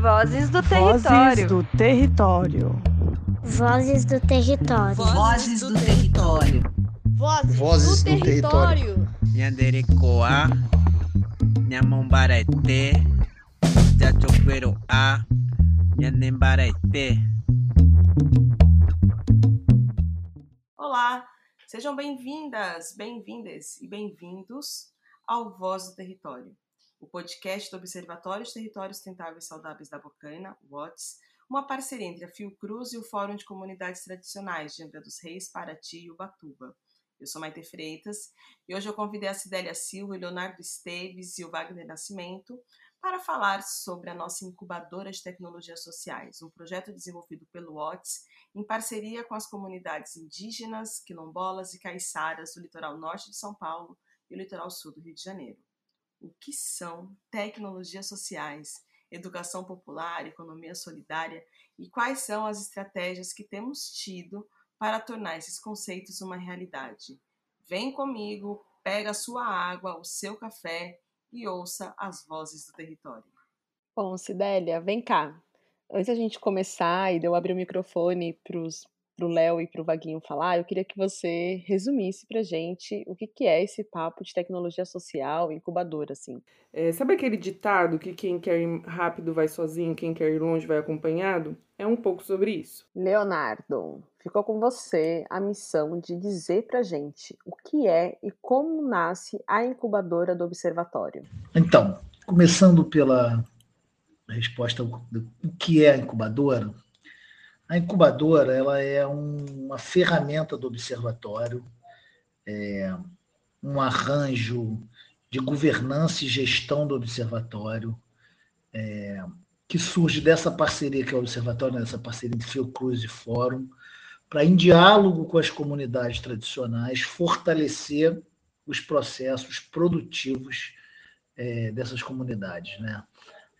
Vozes do Território. Vozes do Território. Vozes do Território. Vozes do Território. Vozes, do, Território. Nyanderekoa, Nyamombaraite, Jachoperoa, Nyanembarete. Olá, sejam bem-vindas, bem-vindas e bem-vindos ao Voz do Território, o podcast do Observatório de Territórios Sustentáveis e Saudáveis da Bocaina, WOTS, uma parceria entre a Fiocruz e o Fórum de Comunidades Tradicionais de Angra dos Reis, Paraty e Ubatuba. Eu sou Maite Freitas e hoje eu convidei a Cidélia Silva, Leonardo Esteves e o Wagner Nascimento para falar sobre a nossa incubadora de tecnologias sociais, um projeto desenvolvido pelo WOTS em parceria com as comunidades indígenas, quilombolas e caiçaras do litoral norte de São Paulo e o litoral sul do Rio de Janeiro. O que são tecnologias sociais, educação popular, economia solidária e quais são as estratégias que temos tido para tornar esses conceitos uma realidade? Vem comigo, pega a sua água, o seu café e ouça as vozes do território. Bom, Cidélia, vem cá. Antes da gente começar e de eu abrir o microfone para o Léo e para o Vaguinho falar, eu queria que você resumisse para gente o que, que é esse papo de tecnologia social, incubadora, assim. É, sabe aquele ditado que quem quer ir rápido vai sozinho, quem quer ir longe vai acompanhado? É um pouco sobre isso. Leonardo, ficou com você a missão de dizer para gente o que é e como nasce a incubadora do Observatório. Então, começando pela resposta do que é a incubadora, a incubadora ela é um, uma ferramenta do observatório, é um arranjo de governança e gestão do observatório, é, que surge dessa parceria que é o observatório, dessa parceria entre Fiocruz e Fórum, para, em diálogo com as comunidades tradicionais, fortalecer os processos produtivos é, dessas comunidades. Né?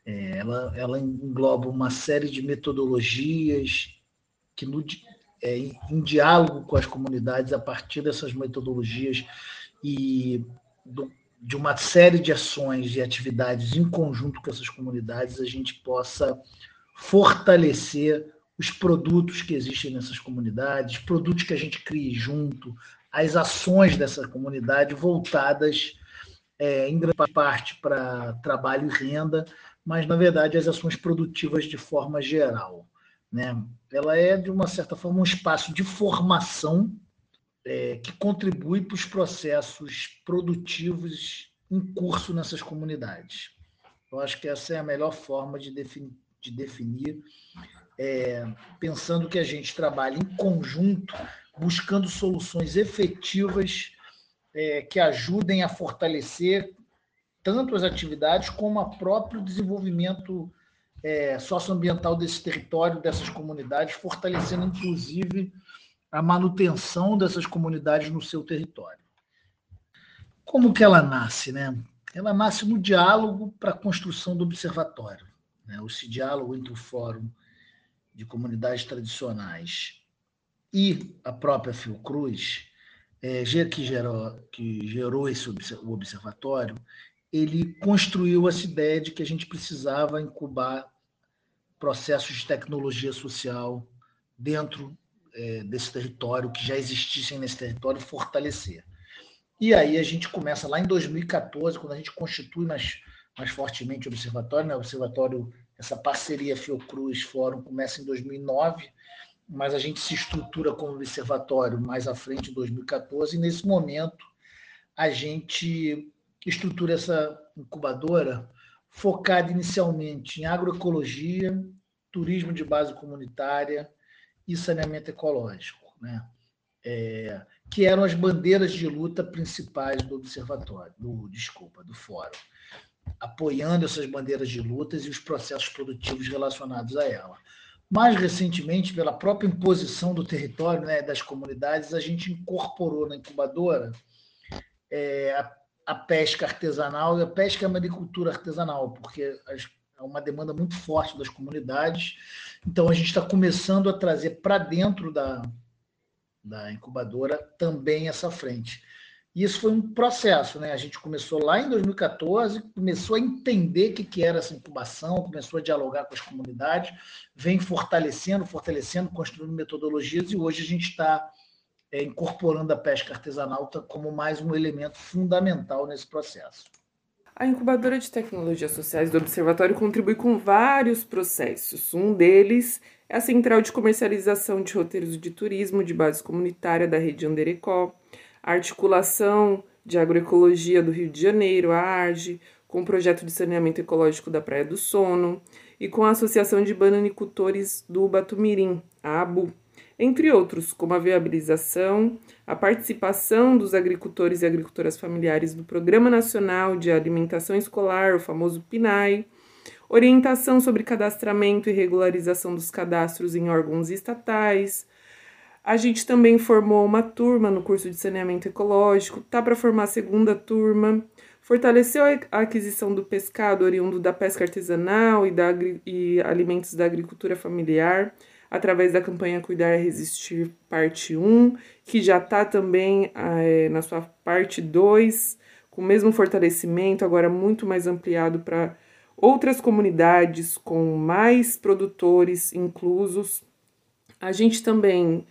É, ela, ela engloba uma série de metodologias que, no, é, em diálogo com as comunidades, a partir dessas metodologias e do, de uma série de ações e atividades em conjunto com essas comunidades, a gente possa fortalecer os produtos que existem nessas comunidades, produtos que a gente crie junto, as ações dessa comunidade voltadas é, em grande parte para trabalho e renda, mas na verdade as ações produtivas de forma geral. Né? Ela é, de uma certa forma, um espaço de formação é, que contribui para os processos produtivos em curso nessas comunidades. Eu acho que essa é a melhor forma de definir, de definir é, pensando que a gente trabalha em conjunto, buscando soluções efetivas é, que ajudem a fortalecer tanto as atividades como o próprio desenvolvimento é, socioambiental desse território, dessas comunidades, fortalecendo, inclusive, a manutenção dessas comunidades no seu território. Como que ela nasce? Né? Ela nasce no diálogo para a construção do observatório. Né? Esse diálogo entre o Fórum de Comunidades Tradicionais e a própria Fiocruz, é, que, gerou, que gerou esse o observatório, ele construiu essa ideia de que a gente precisava incubar processos de tecnologia social dentro é, desse território, que já existissem nesse território, fortalecer. E aí a gente começa lá em 2014, quando a gente constitui mais, mais fortemente o observatório, né? o observatório, essa parceria Fiocruz Fórum começa em 2009, mas a gente se estrutura como observatório mais à frente, em 2014, e nesse momento a gente estrutura essa incubadora focada inicialmente em agroecologia, turismo de base comunitária e saneamento ecológico, né? É, que eram as bandeiras de luta principais do observatório, do desculpa, do fórum, apoiando essas bandeiras de lutas e os processos produtivos relacionados a ela. Mais recentemente, pela própria imposição do território, né, das comunidades, a gente incorporou na incubadora é, a a pesca artesanal e a pesca maricultura artesanal, porque é uma demanda muito forte das comunidades. Então, a gente está começando a trazer para dentro da, da incubadora também essa frente. E isso foi um processo, né? A gente começou lá em 2014, começou a entender o que, que era essa incubação, começou a dialogar com as comunidades, vem fortalecendo, fortalecendo, construindo metodologias, e hoje a gente está é, incorporando a pesca artesanal como mais um elemento fundamental nesse processo. A incubadora de tecnologias sociais do Observatório contribui com vários processos. Um deles é a Central de Comercialização de Roteiros de Turismo de Base Comunitária da Rede Anderecó, a Articulação de Agroecologia do Rio de Janeiro, a ARGE, com o Projeto de Saneamento Ecológico da Praia do Sono e com a Associação de Bananicultores do Batumirim, a ABU entre outros, como a viabilização, a participação dos agricultores e agricultoras familiares do Programa Nacional de Alimentação Escolar, o famoso PNAE, orientação sobre cadastramento e regularização dos cadastros em órgãos estatais. A gente também formou uma turma no curso de saneamento ecológico, tá para formar a segunda turma. Fortaleceu a aquisição do pescado oriundo da pesca artesanal e, da, e alimentos da agricultura familiar através da campanha Cuidar e Resistir, parte 1, que já está também é, na sua parte 2, com o mesmo fortalecimento, agora muito mais ampliado para outras comunidades, com mais produtores inclusos. A gente também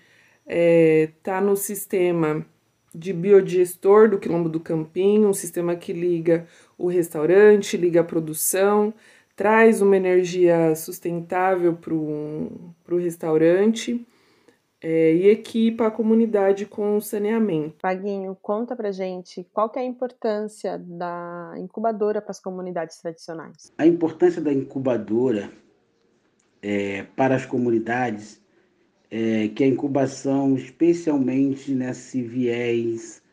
está tá no sistema de biodigestor do Quilombo do Campinho, um sistema que liga o restaurante, liga a produção, traz uma energia sustentável para o restaurante é, e equipa a comunidade com saneamento. Vaguinho, conta pra gente qual que é a importância da incubadora para as comunidades tradicionais. A importância da incubadora é, para as comunidades é que a incubação, especialmente nesse viés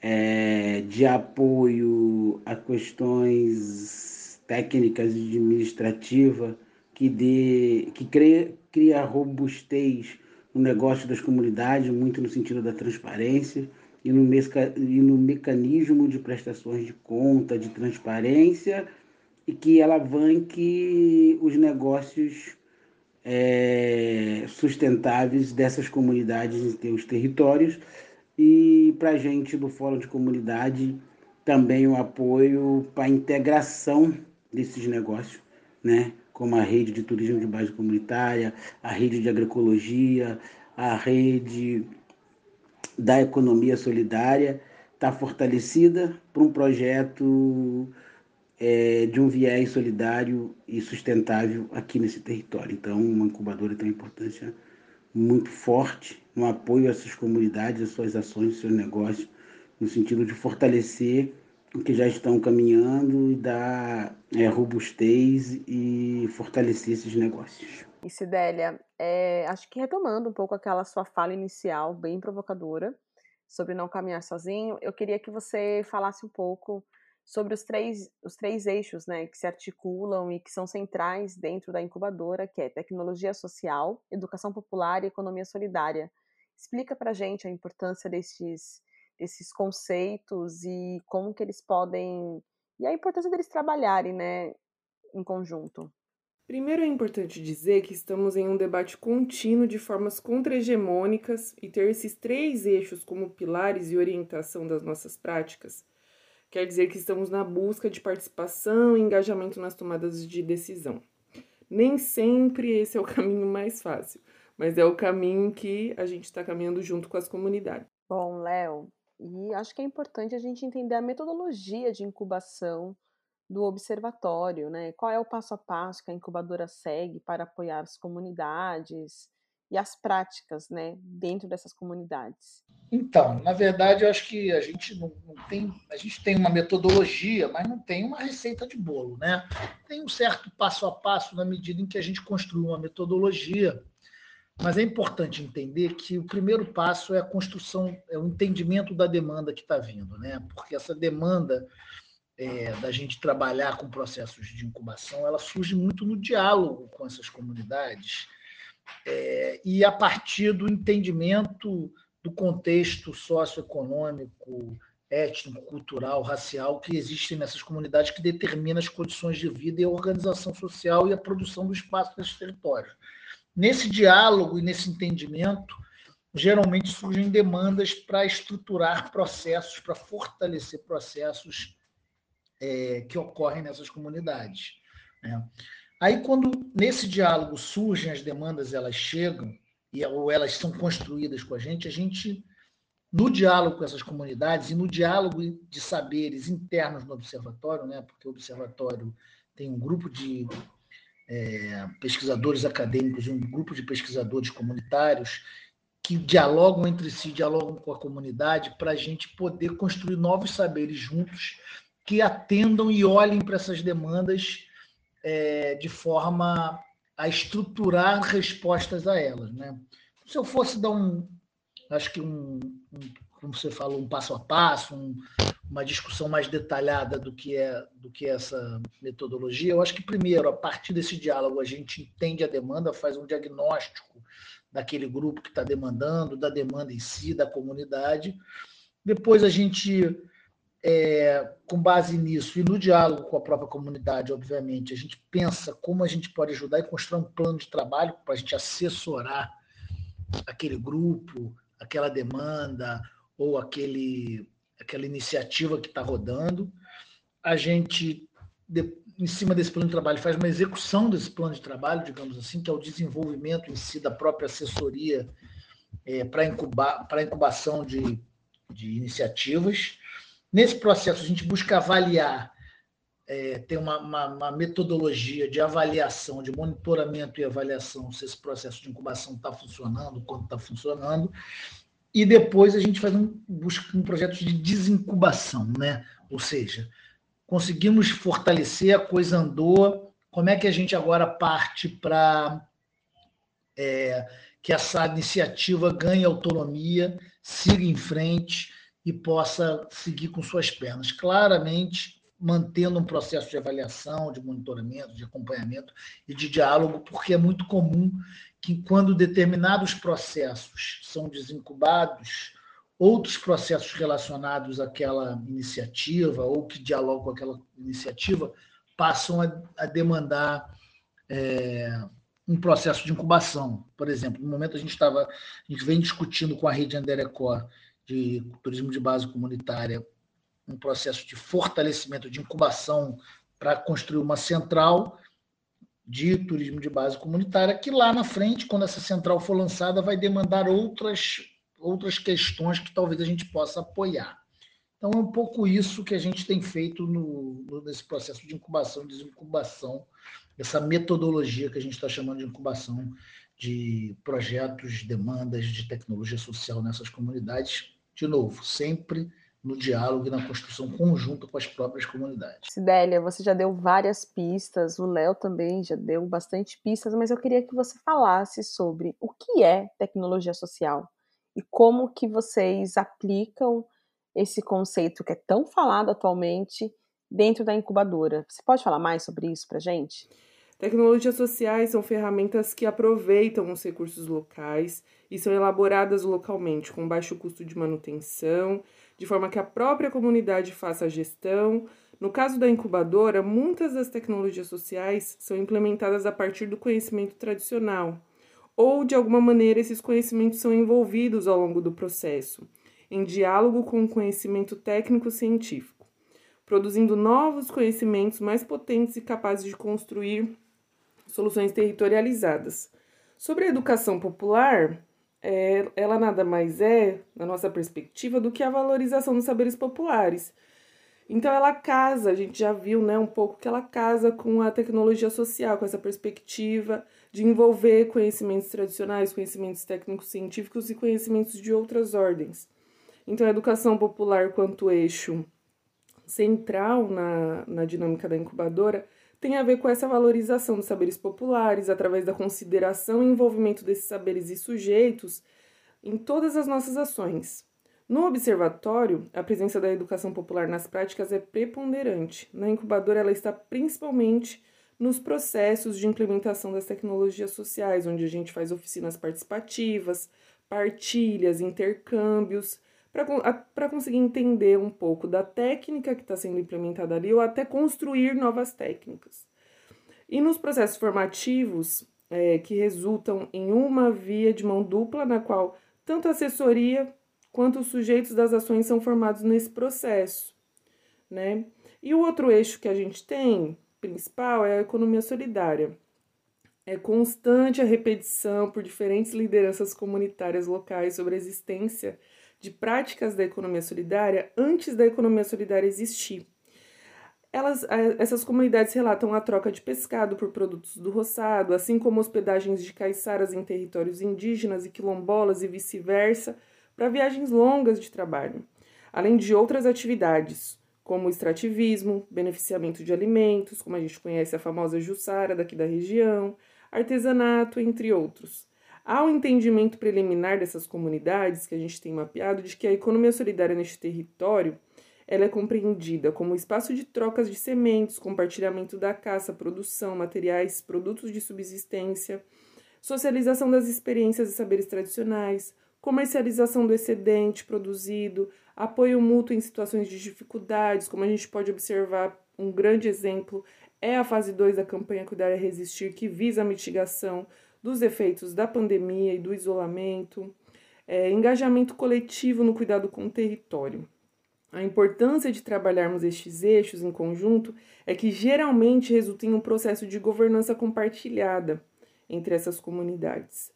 é, de apoio a questões técnicas administrativas que, dê, que cria, cria robustez no negócio das comunidades, muito no sentido da transparência e no, meca, e no mecanismo de prestações de conta, de transparência, e que alavanque os negócios é, sustentáveis dessas comunidades em seus territórios. E para a gente do Fórum de Comunidade, também o apoio para a integração desses negócios, né? como a rede de turismo de base comunitária, a rede de agroecologia, a rede da economia solidária, está fortalecida para um projeto é, de um viés solidário e sustentável aqui nesse território. Então, uma incubadora tem uma importância muito forte no apoio a essas comunidades, às suas ações, seus negócios, no sentido de fortalecer que já estão caminhando e dar é, robustez e fortalecer esses negócios. E Cidélia, é, acho que retomando um pouco aquela sua fala inicial, bem provocadora, sobre não caminhar sozinho, eu queria que você falasse um pouco sobre os três, os três eixos né, que se articulam e que são centrais dentro da incubadora, que é tecnologia social, educação popular e economia solidária. Explica para gente a importância desses esses conceitos e como que eles podem e a importância deles trabalharem, né, em conjunto. Primeiro é importante dizer que estamos em um debate contínuo de formas contra-hegemônicas e ter esses três eixos como pilares e orientação das nossas práticas quer dizer que estamos na busca de participação e engajamento nas tomadas de decisão. Nem sempre esse é o caminho mais fácil, mas é o caminho que a gente está caminhando junto com as comunidades. Bom, Léo, e acho que é importante a gente entender a metodologia de incubação do observatório, né? Qual é o passo a passo que a incubadora segue para apoiar as comunidades e as práticas, né, dentro dessas comunidades? Então, na verdade, eu acho que a gente não, não, tem, a gente tem uma metodologia, mas não tem uma receita de bolo, né? Tem um certo passo a passo na medida em que a gente construi uma metodologia mas é importante entender que o primeiro passo é a construção, é o entendimento da demanda que está vindo, né? Porque essa demanda é, da gente trabalhar com processos de incubação, ela surge muito no diálogo com essas comunidades é, e a partir do entendimento do contexto socioeconômico, étnico, cultural, racial que existem nessas comunidades que determina as condições de vida e a organização social e a produção do espaço nesses territórios. Nesse diálogo e nesse entendimento geralmente surgem demandas para estruturar processos, para fortalecer processos é, que ocorrem nessas comunidades. Né? Aí, quando nesse diálogo surgem as demandas, elas chegam, e, ou elas são construídas com a gente, a gente, no diálogo com essas comunidades e no diálogo de saberes internos no observatório, né, porque o observatório tem um grupo de é, pesquisadores acadêmicos um grupo de pesquisadores comunitários que dialogam entre si, dialogam com a comunidade, para a gente poder construir novos saberes juntos que atendam e olhem para essas demandas é, de forma a estruturar respostas a elas. Né? Se eu fosse dar um, acho que um, um como você falou, um passo a passo, um, uma discussão mais detalhada do que é do que é essa metodologia, eu acho que primeiro, a partir desse diálogo, a gente entende a demanda, faz um diagnóstico daquele grupo que está demandando, da demanda em si, da comunidade. Depois a gente, é, com base nisso e no diálogo com a própria comunidade, obviamente, a gente pensa como a gente pode ajudar e construir um plano de trabalho para a gente assessorar aquele grupo, aquela demanda ou aquele, aquela iniciativa que está rodando. A gente em cima desse plano de trabalho, faz uma execução desse plano de trabalho, digamos assim, que é o desenvolvimento em si da própria assessoria é, para incubar, para incubação de, de iniciativas. Nesse processo, a gente busca avaliar, é, tem uma, uma, uma, metodologia de avaliação, de monitoramento e avaliação se esse processo de incubação está funcionando, quanto está funcionando. E depois a gente faz um, busca um projeto de desincubação, né? ou seja, conseguimos fortalecer, a coisa andou. Como é que a gente agora parte para é, que essa iniciativa ganhe autonomia, siga em frente e possa seguir com suas pernas? Claramente, mantendo um processo de avaliação, de monitoramento, de acompanhamento e de diálogo, porque é muito comum que, quando determinados processos são desincubados, outros processos relacionados àquela iniciativa ou que dialogam com aquela iniciativa passam a, a demandar é, um processo de incubação. Por exemplo, no momento a gente estava, a gente vem discutindo com a rede Anderecó de turismo de base comunitária um processo de fortalecimento, de incubação para construir uma central de turismo de base comunitária, que lá na frente, quando essa central for lançada, vai demandar outras outras questões que talvez a gente possa apoiar. Então, é um pouco isso que a gente tem feito no, nesse processo de incubação e desincubação, essa metodologia que a gente está chamando de incubação de projetos, demandas de tecnologia social nessas comunidades. De novo, sempre no diálogo e na construção conjunta com as próprias comunidades. Sidélia, você já deu várias pistas, o Léo também já deu bastante pistas, mas eu queria que você falasse sobre o que é tecnologia social e como que vocês aplicam esse conceito que é tão falado atualmente dentro da incubadora. Você pode falar mais sobre isso para gente? Tecnologias sociais são ferramentas que aproveitam os recursos locais e são elaboradas localmente com baixo custo de manutenção, de forma que a própria comunidade faça a gestão. No caso da incubadora, muitas das tecnologias sociais são implementadas a partir do conhecimento tradicional, ou de alguma maneira esses conhecimentos são envolvidos ao longo do processo, em diálogo com o conhecimento técnico-científico, produzindo novos conhecimentos mais potentes e capazes de construir soluções territorializadas. Sobre a educação popular, é, ela nada mais é, na nossa perspectiva, do que a valorização dos saberes populares. Então ela casa, a gente já viu né, um pouco que ela casa com a tecnologia social, com essa perspectiva de envolver conhecimentos tradicionais, conhecimentos técnicos científicos e conhecimentos de outras ordens. Então, a educação popular, quanto eixo central na, na dinâmica da incubadora, tem a ver com essa valorização dos saberes populares, através da consideração e envolvimento desses saberes e sujeitos em todas as nossas ações. No observatório, a presença da educação popular nas práticas é preponderante. Na incubadora, ela está principalmente nos processos de implementação das tecnologias sociais, onde a gente faz oficinas participativas, partilhas, intercâmbios, para conseguir entender um pouco da técnica que está sendo implementada ali ou até construir novas técnicas. E nos processos formativos, é, que resultam em uma via de mão dupla, na qual tanto a assessoria quanto os sujeitos das ações são formados nesse processo, né? E o outro eixo que a gente tem, principal, é a economia solidária. É constante a repetição por diferentes lideranças comunitárias locais sobre a existência de práticas da economia solidária antes da economia solidária existir. Elas, essas comunidades relatam a troca de pescado por produtos do roçado, assim como hospedagens de caiçaras em territórios indígenas e quilombolas e vice-versa, para viagens longas de trabalho, além de outras atividades, como extrativismo, beneficiamento de alimentos, como a gente conhece a famosa Jussara daqui da região, artesanato, entre outros. Há um entendimento preliminar dessas comunidades que a gente tem mapeado de que a economia solidária neste território ela é compreendida como espaço de trocas de sementes, compartilhamento da caça, produção, materiais, produtos de subsistência, socialização das experiências e saberes tradicionais, comercialização do excedente produzido, apoio mútuo em situações de dificuldades, como a gente pode observar, um grande exemplo é a fase 2 da campanha Cuidar e Resistir, que visa a mitigação dos efeitos da pandemia e do isolamento, é, engajamento coletivo no cuidado com o território. A importância de trabalharmos estes eixos em conjunto é que geralmente resulta em um processo de governança compartilhada entre essas comunidades,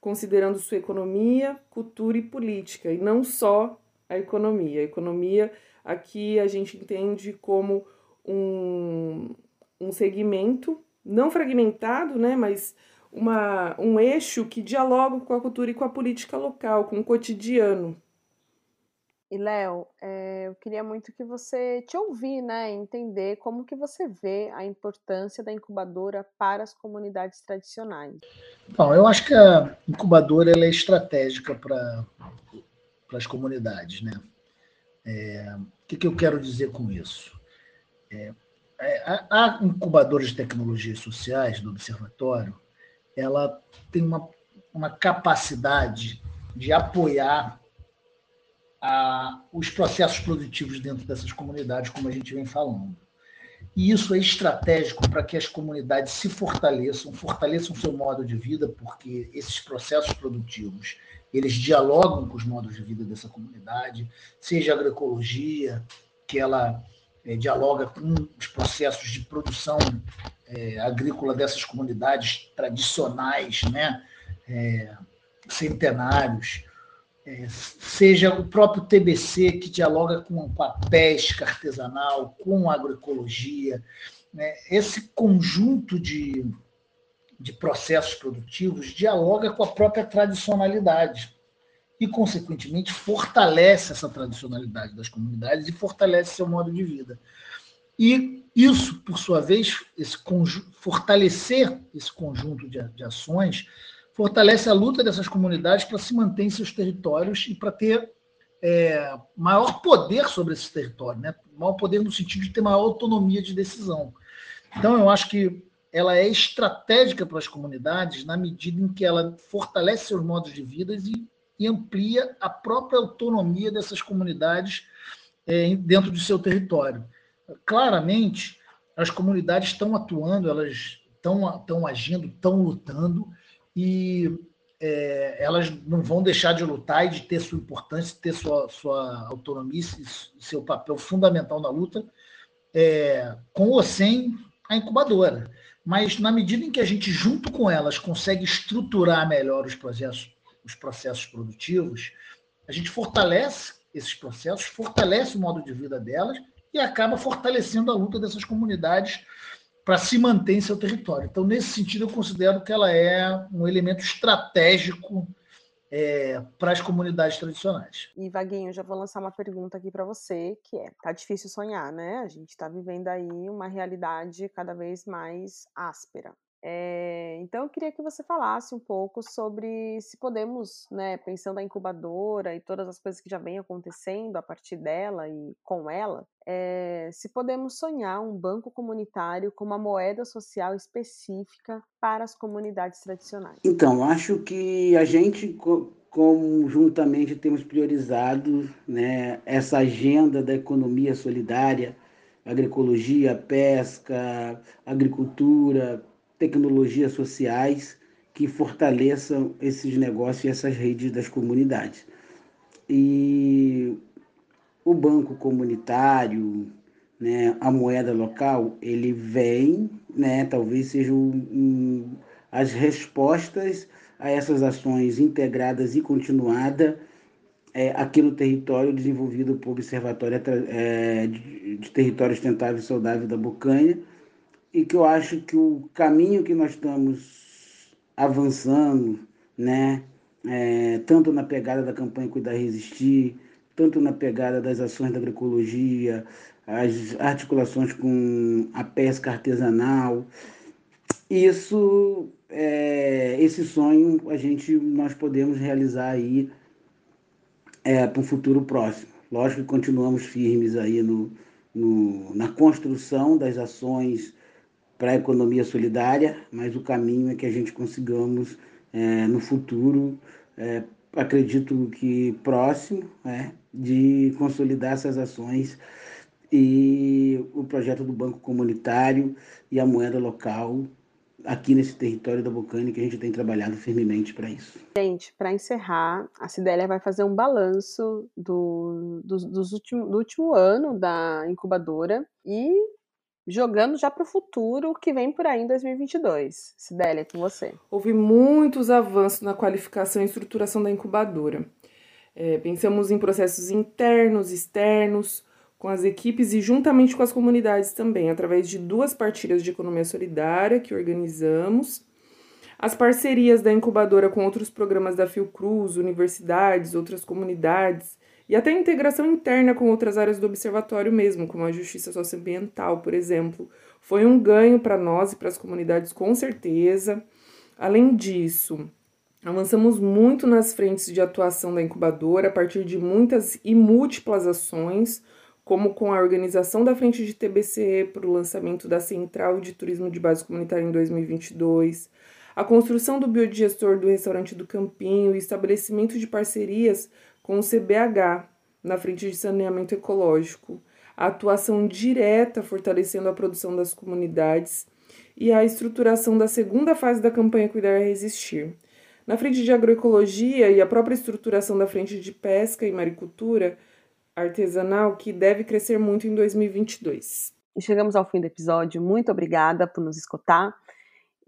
considerando sua economia, cultura e política, e não só a economia. A economia aqui a gente entende como um, um segmento não fragmentado, né, mas uma, um eixo que dialoga com a cultura e com a política local, com o cotidiano, e Léo, é, eu queria muito que você te ouvir, né, entender como que você vê a importância da incubadora para as comunidades tradicionais. Bom, eu acho que a incubadora ela é estratégica para as comunidades, né? É, o que, que, eu quero dizer com isso? É, a, a incubadora de tecnologias sociais do observatório, ela tem uma, uma capacidade de apoiar a, os processos produtivos dentro dessas comunidades, como a gente vem falando. E isso é estratégico para que as comunidades se fortaleçam, fortaleçam seu modo de vida, porque esses processos produtivos eles dialogam com os modos de vida dessa comunidade, seja a agroecologia, que ela é, dialoga com os processos de produção é, agrícola dessas comunidades tradicionais, né, é, centenários, é, seja o próprio TBC, que dialoga com, a pesca artesanal, com a agroecologia, né? esse conjunto de, de processos produtivos dialoga com a própria tradicionalidade e, consequentemente, fortalece essa tradicionalidade das comunidades e fortalece seu modo de vida. E isso, por sua vez, esse fortalecer esse conjunto de, de ações fortalece a luta dessas comunidades para se manter em seus territórios e para ter é, maior poder sobre esses territórios, né? maior poder no sentido de ter maior autonomia de decisão. Então, eu acho que ela é estratégica para as comunidades na medida em que ela fortalece seus modos de vida e, e amplia a própria autonomia dessas comunidades é, dentro do seu território. Claramente, as comunidades estão atuando, elas estão, estão agindo, estão lutando, e é, elas não vão deixar de lutar e de ter sua importância, ter sua, sua autonomia seu papel fundamental na luta, é, com ou sem a incubadora. Mas na medida em que a gente, junto com elas, consegue estruturar melhor os processos, os processos produtivos, a gente fortalece esses processos, fortalece o modo de vida delas e acaba fortalecendo a luta dessas comunidades para se manter em seu território. Então, nesse sentido, eu considero que ela é um elemento estratégico é, para as comunidades tradicionais. E Vaguinho, já vou lançar uma pergunta aqui para você, que é: tá difícil sonhar, né? A gente está vivendo aí uma realidade cada vez mais áspera. É, então, eu queria que você falasse um pouco sobre se podemos, né, pensando na incubadora e todas as coisas que já vêm acontecendo a partir dela e com ela, é, se podemos sonhar um banco comunitário com uma moeda social específica para as comunidades tradicionais. Então, acho que a gente conjuntamente temos priorizado né, essa agenda da economia solidária, agroecologia, pesca, agricultura, tecnologias sociais, que fortaleçam esses negócios e essas redes das comunidades. E o banco comunitário, né, a moeda local, ele vem, né, talvez sejam um, as respostas a essas ações integradas e continuadas é, aqui no território desenvolvido por Observatório é, de, de Território Sustentável e Saudável da Bocanha, e que eu acho que o caminho que nós estamos avançando, né, é, tanto na pegada da campanha Cuidar Resistir, tanto na pegada das ações da agroecologia, as articulações com a pesca artesanal, isso, é, esse sonho a gente nós podemos realizar aí é, para um futuro próximo. Lógico que continuamos firmes aí no, no, na construção das ações para a economia solidária, mas o caminho é que a gente consigamos é, no futuro, é, acredito que próximo, é, de consolidar essas ações e o projeto do Banco Comunitário e a moeda local aqui nesse território da Bocane que a gente tem trabalhado firmemente para isso. Gente, para encerrar, a Cidélia vai fazer um balanço do, do, dos do último ano da incubadora e jogando já para o futuro que vem por aí em 2022. Cidélia, com você. Houve muitos avanços na qualificação e estruturação da incubadora. É, pensamos em processos internos, externos, com as equipes e juntamente com as comunidades também, através de duas partilhas de economia solidária que organizamos, as parcerias da incubadora com outros programas da Fiocruz, universidades, outras comunidades e até a integração interna com outras áreas do observatório mesmo, como a justiça socioambiental, por exemplo, foi um ganho para nós e para as comunidades com certeza. Além disso, avançamos muito nas frentes de atuação da incubadora a partir de muitas e múltiplas ações como com a organização da frente de TBCE para o lançamento da Central de Turismo de Base Comunitária em 2022, a construção do biodigestor do restaurante do Campinho e estabelecimento de parcerias com o CBH na frente de saneamento ecológico, a atuação direta fortalecendo a produção das comunidades e a estruturação da segunda fase da campanha Cuidar e Resistir. Na frente de agroecologia e a própria estruturação da frente de pesca e maricultura, artesanal que deve crescer muito em 2022. E chegamos ao fim do episódio. Muito obrigada por nos escutar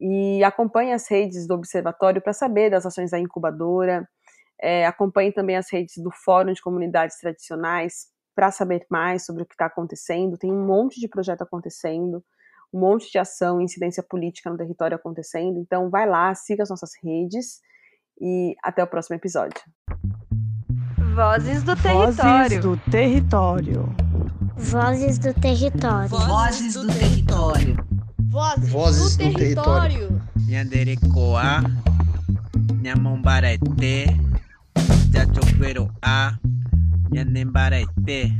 e acompanhe as redes do Observatório para saber das ações da incubadora. É, acompanhe também as redes do Fórum de Comunidades Tradicionais para saber mais sobre o que está acontecendo. Tem um monte de projeto acontecendo, um monte de ação e incidência política no território acontecendo. Então, vai lá, siga as nossas redes e até o próximo episódio. Vozes do Território. Vozes do Território. Vozes do Território. Vozes do Território. Vozes, Vozes do, do Território. Nyanderekoa, Nyamombarete, Jachoqueroa, Nyanembarete.